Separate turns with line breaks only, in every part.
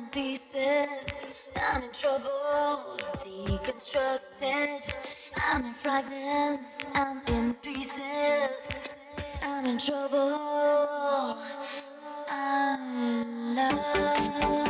in pieces, I'm in trouble. Deconstructed, I'm in fragments, I'm in pieces, I'm in trouble. I'm in love.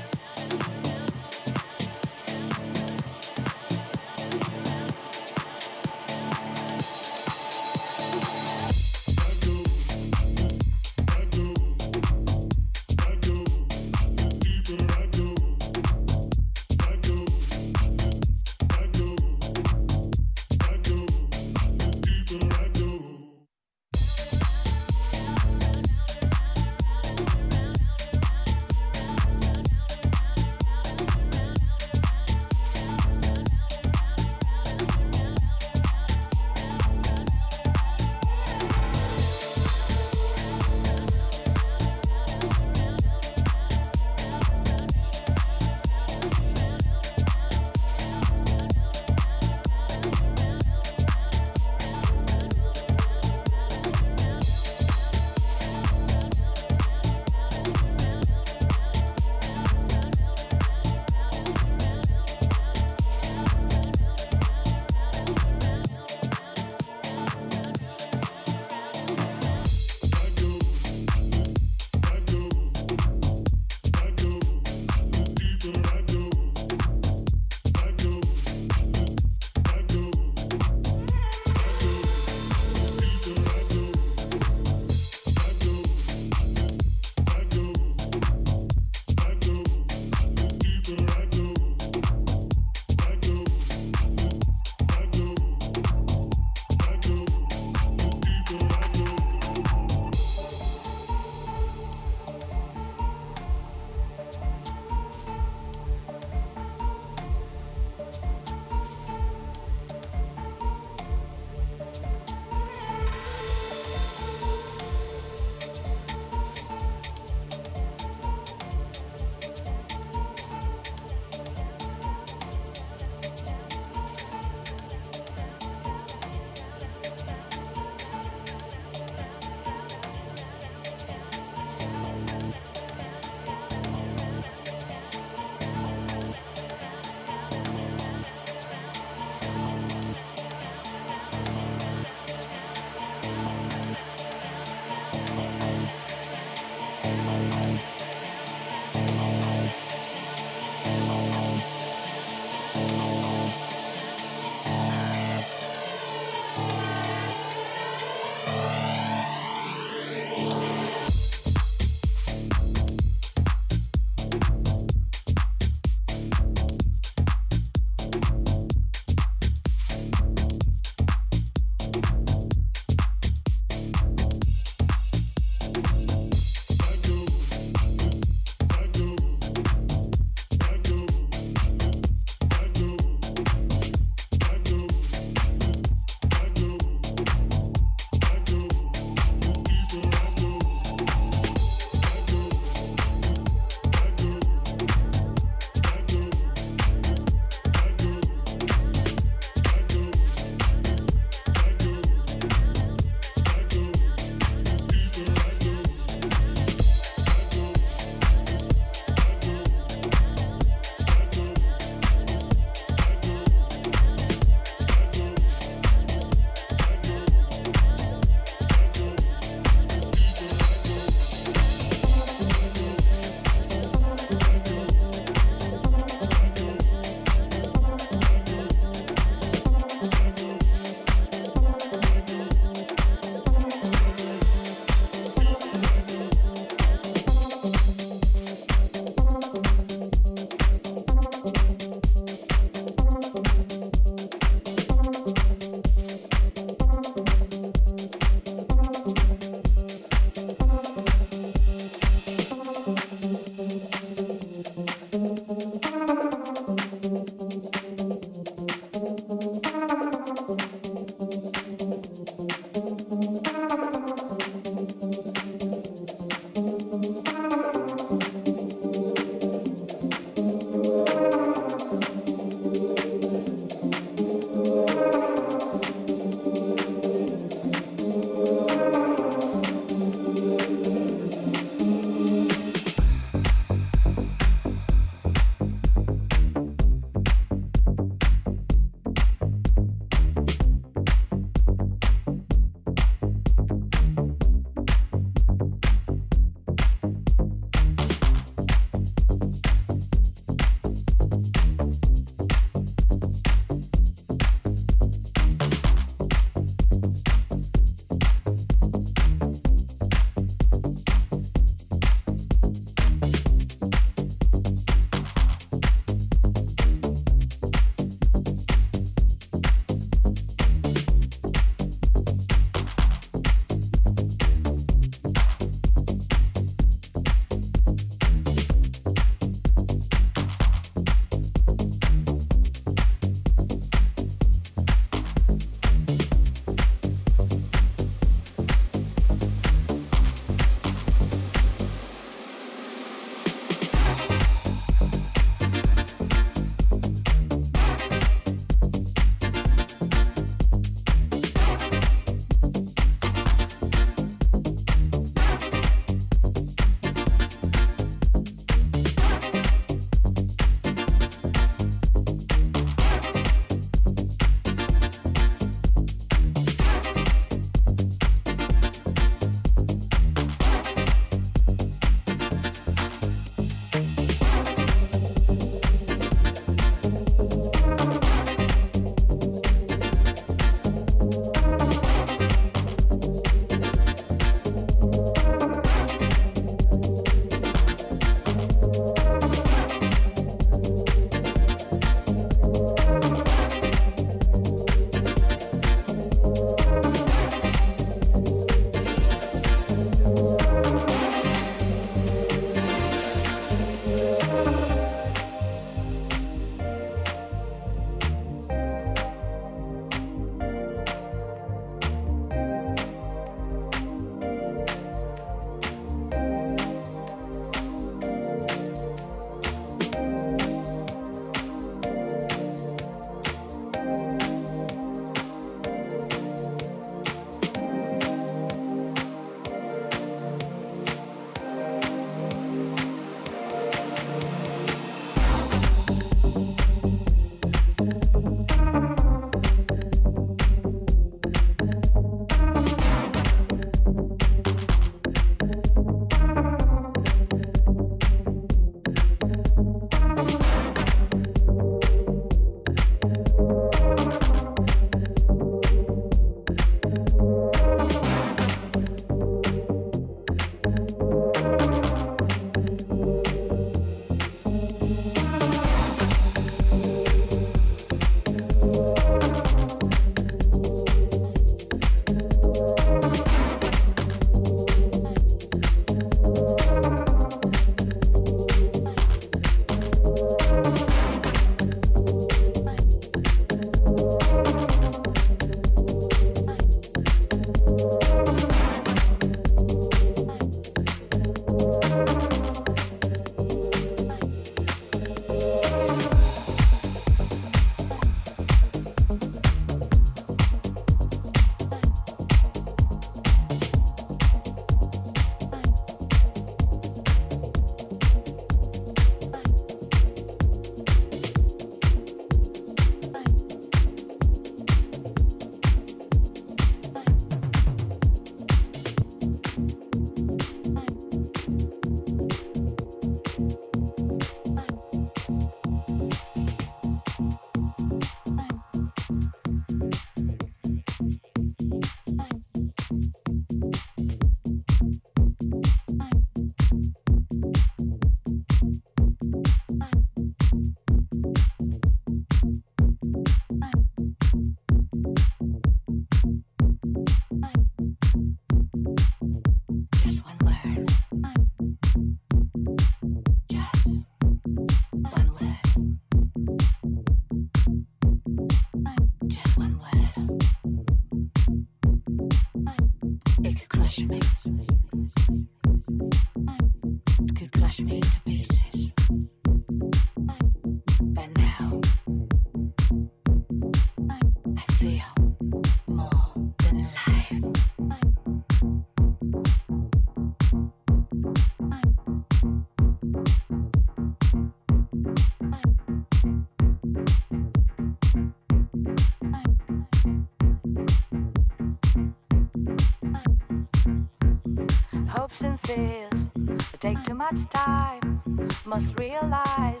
much time. Must realize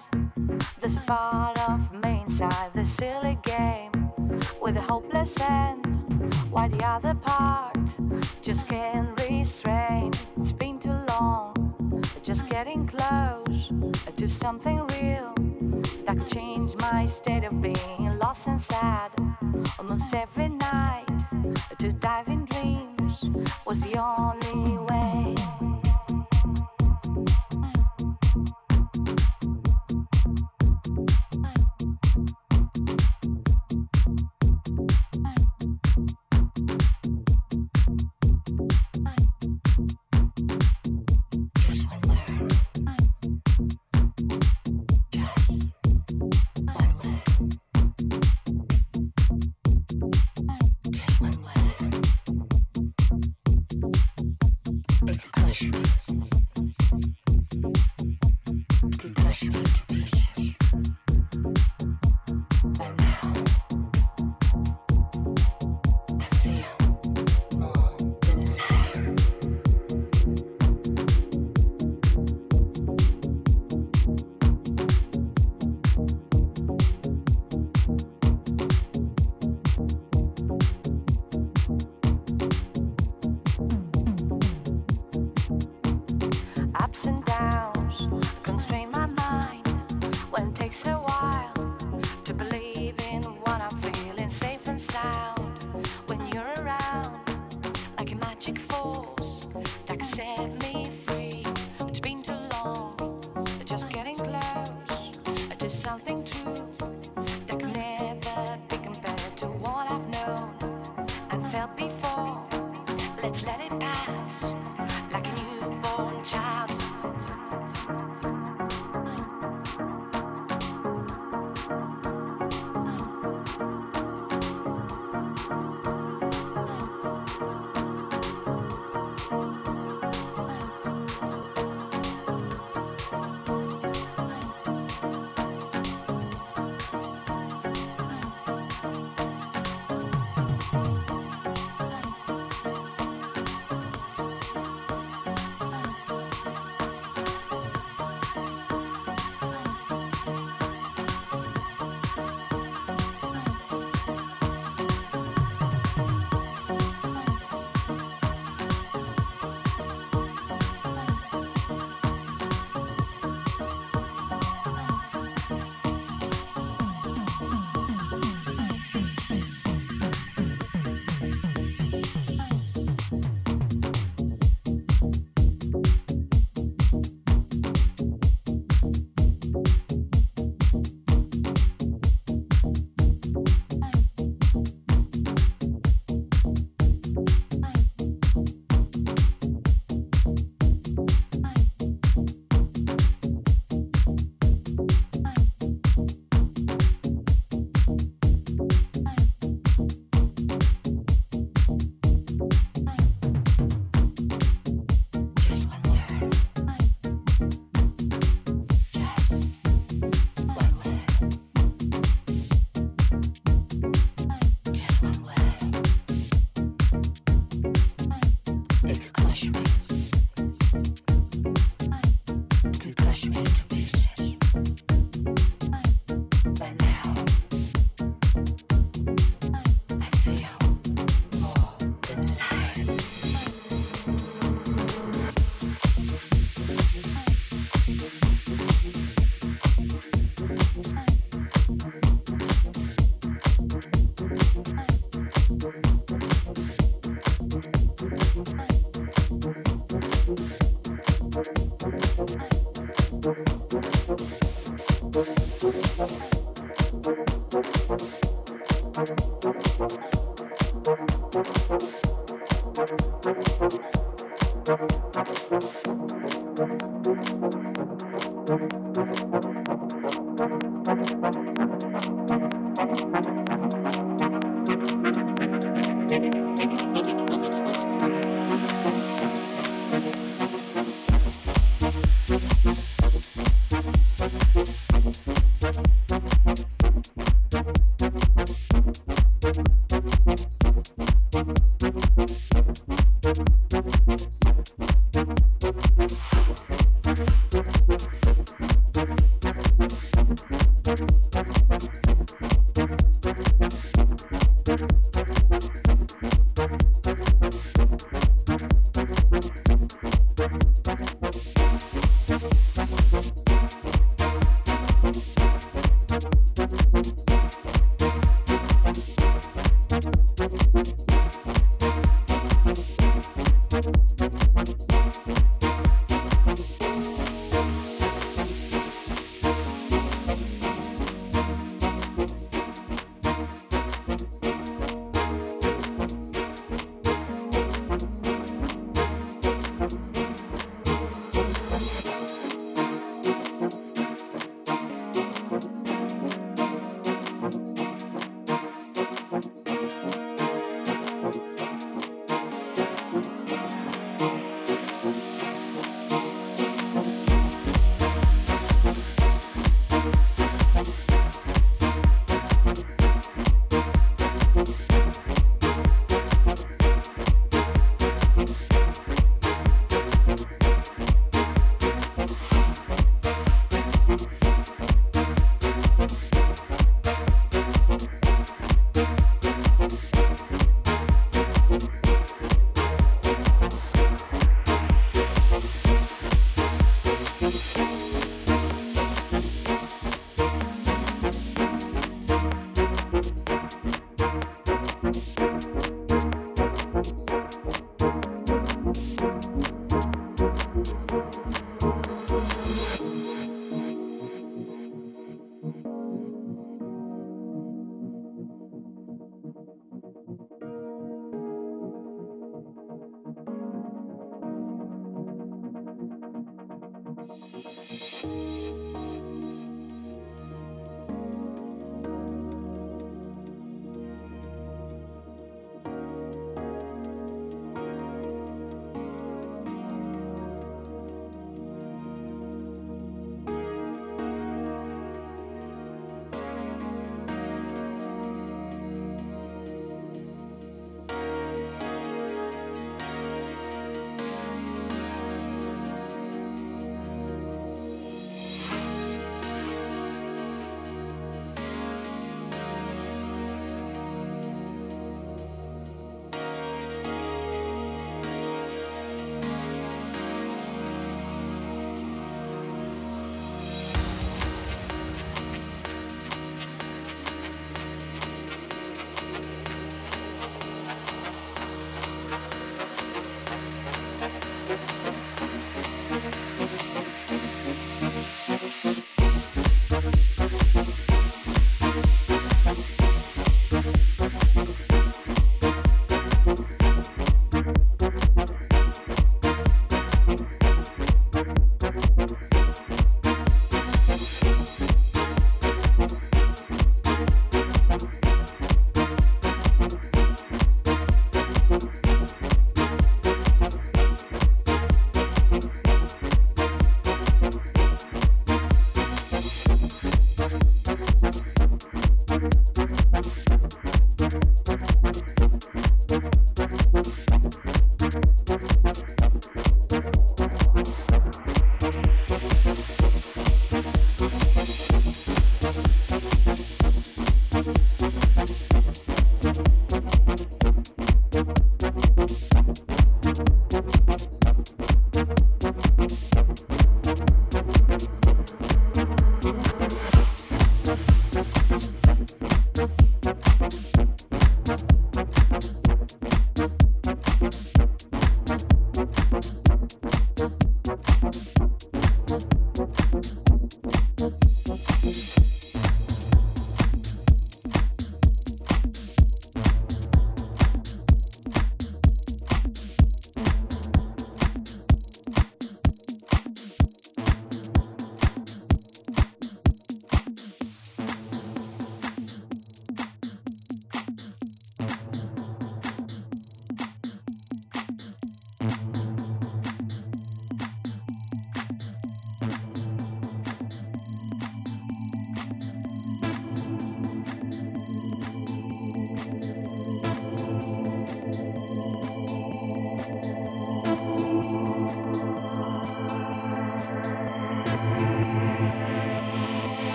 this part of me inside the silly game with a hopeless end. Why the other part just can't restrain. It's been too long, just getting close to something real that could change my state of being. Lost and sad almost every night to dive in dreams was the only.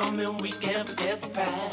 Coming, we can't forget the past.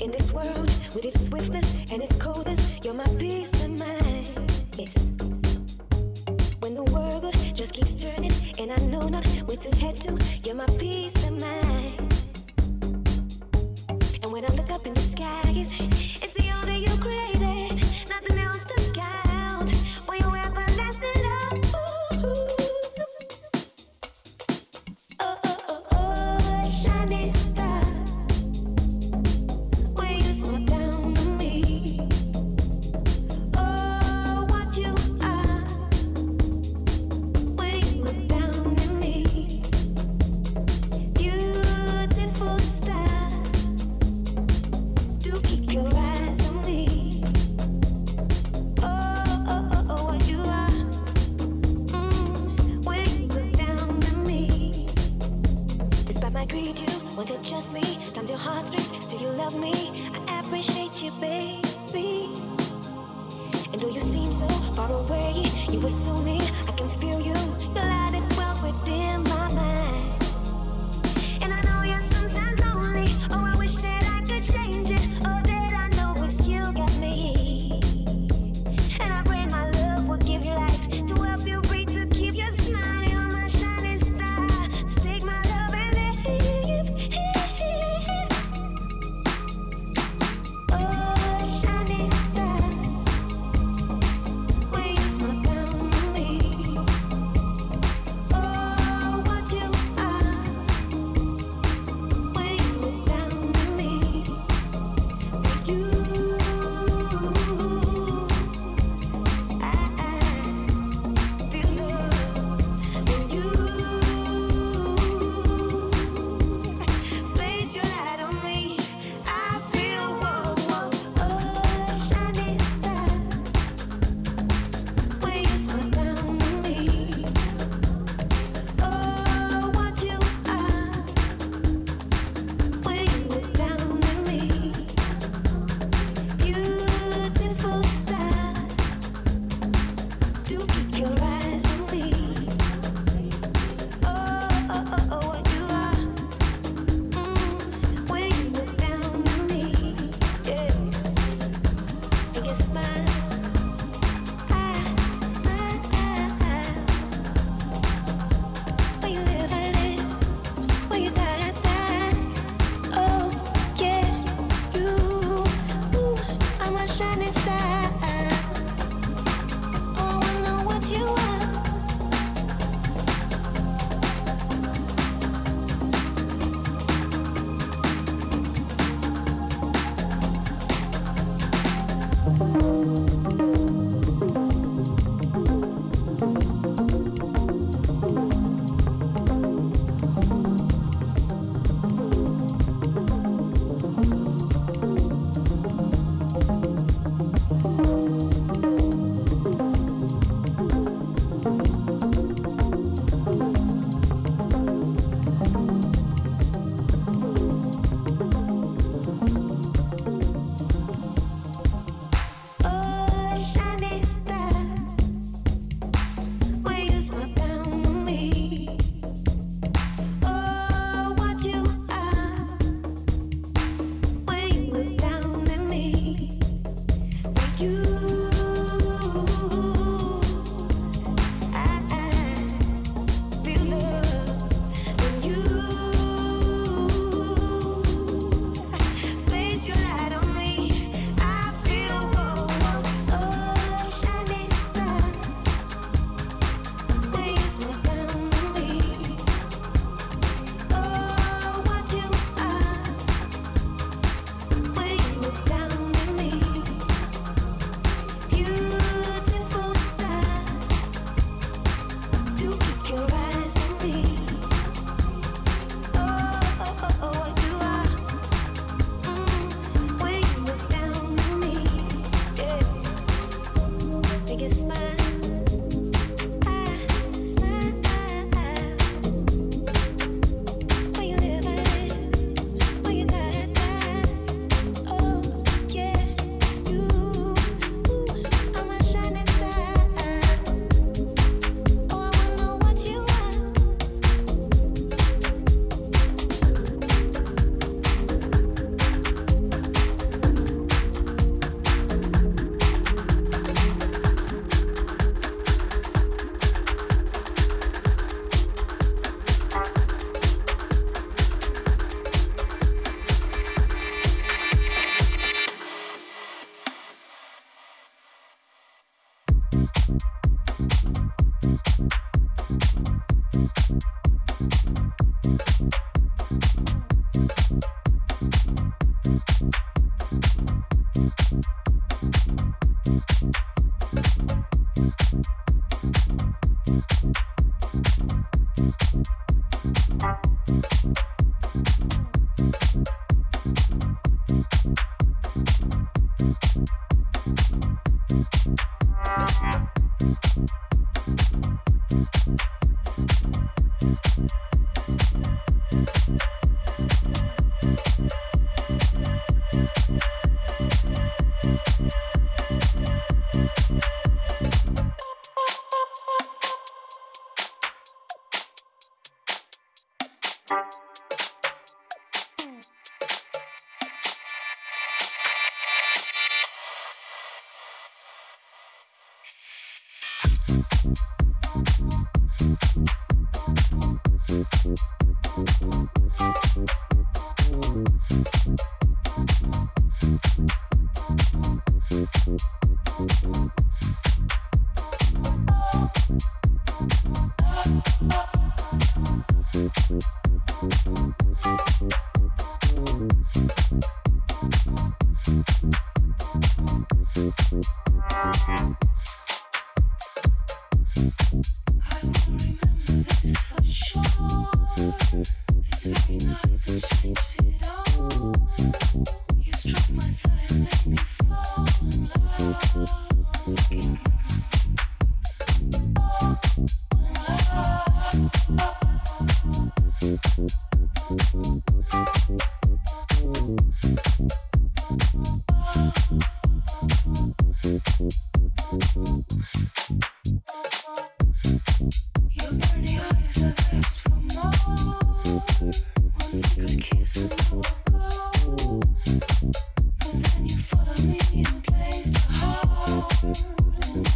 In this world, with its swiftness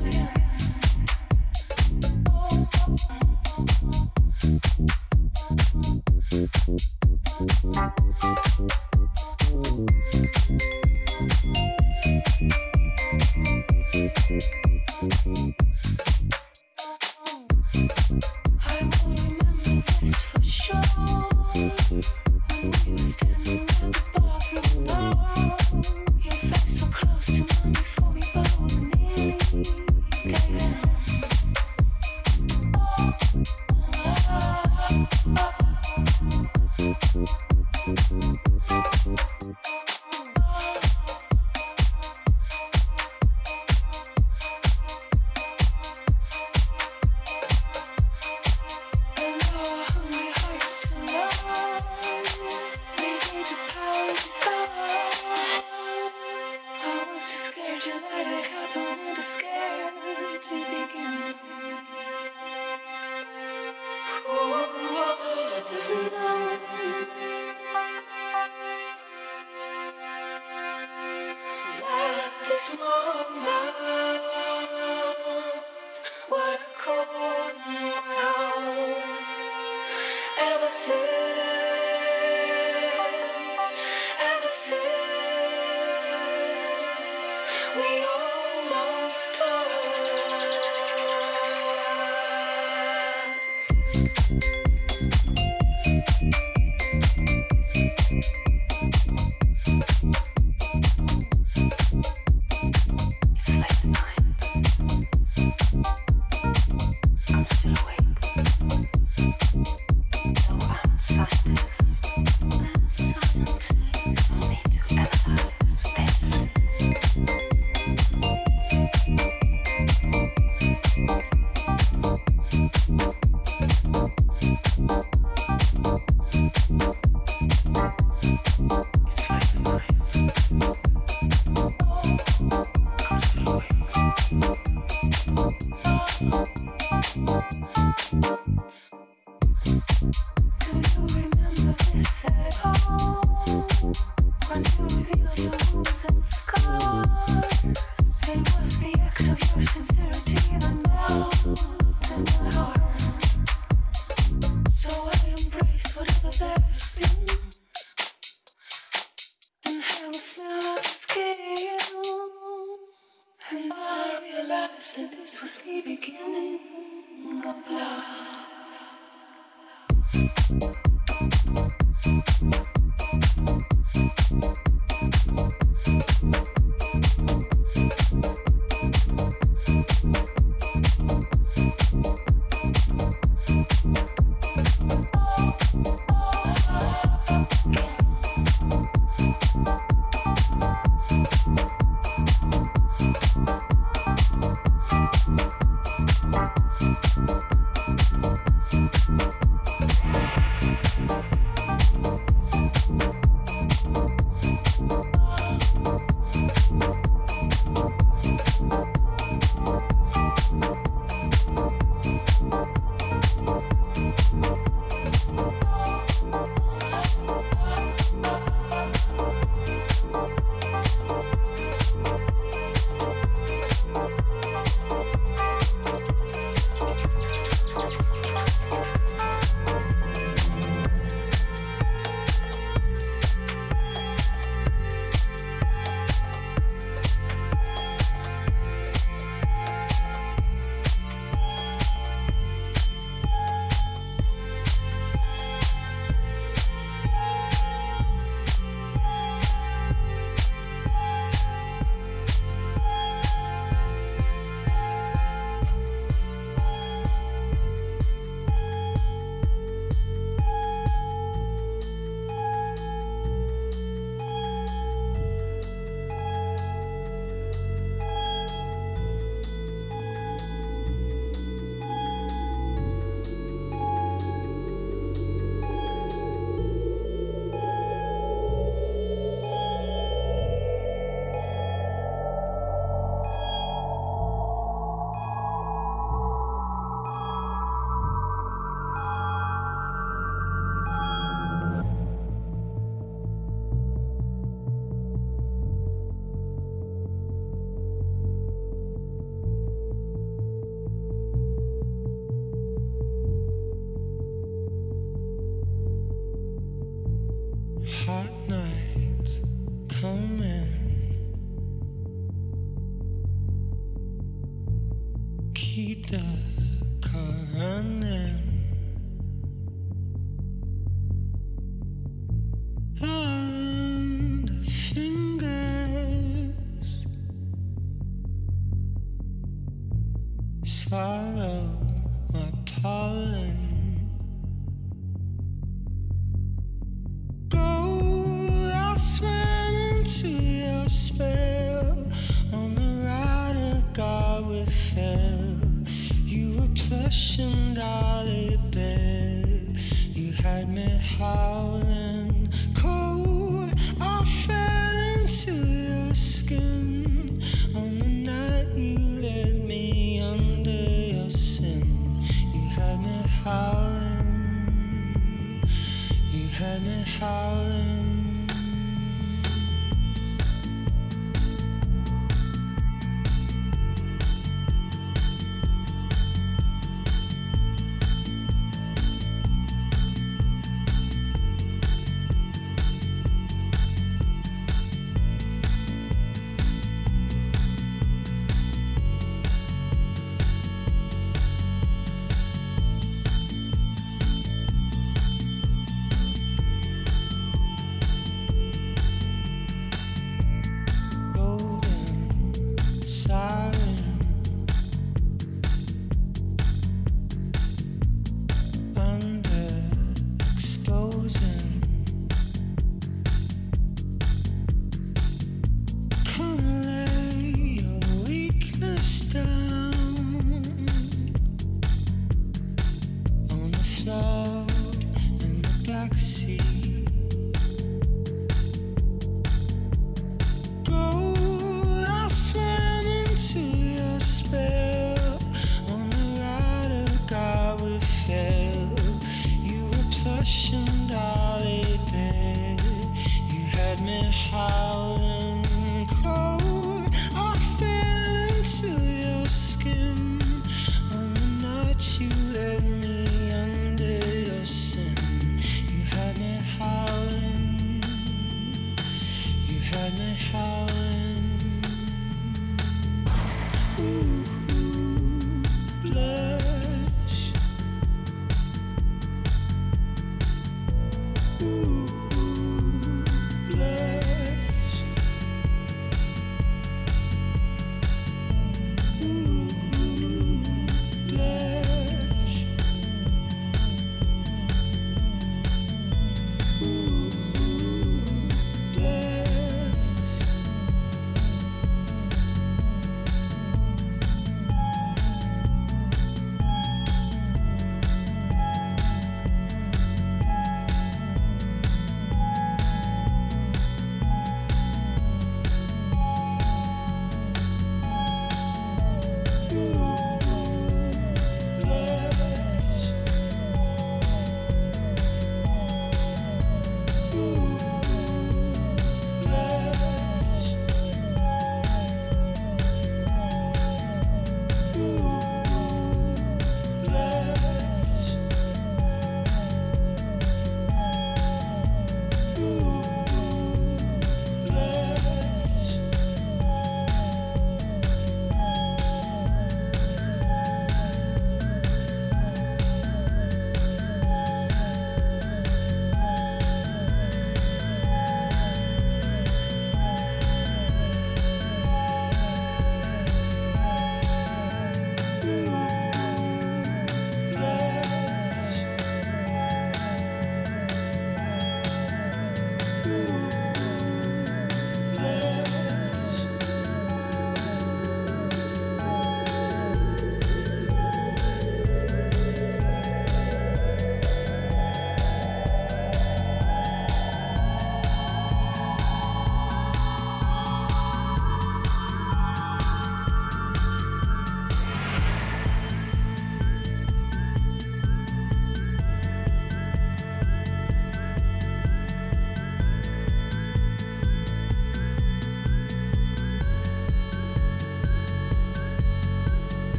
realize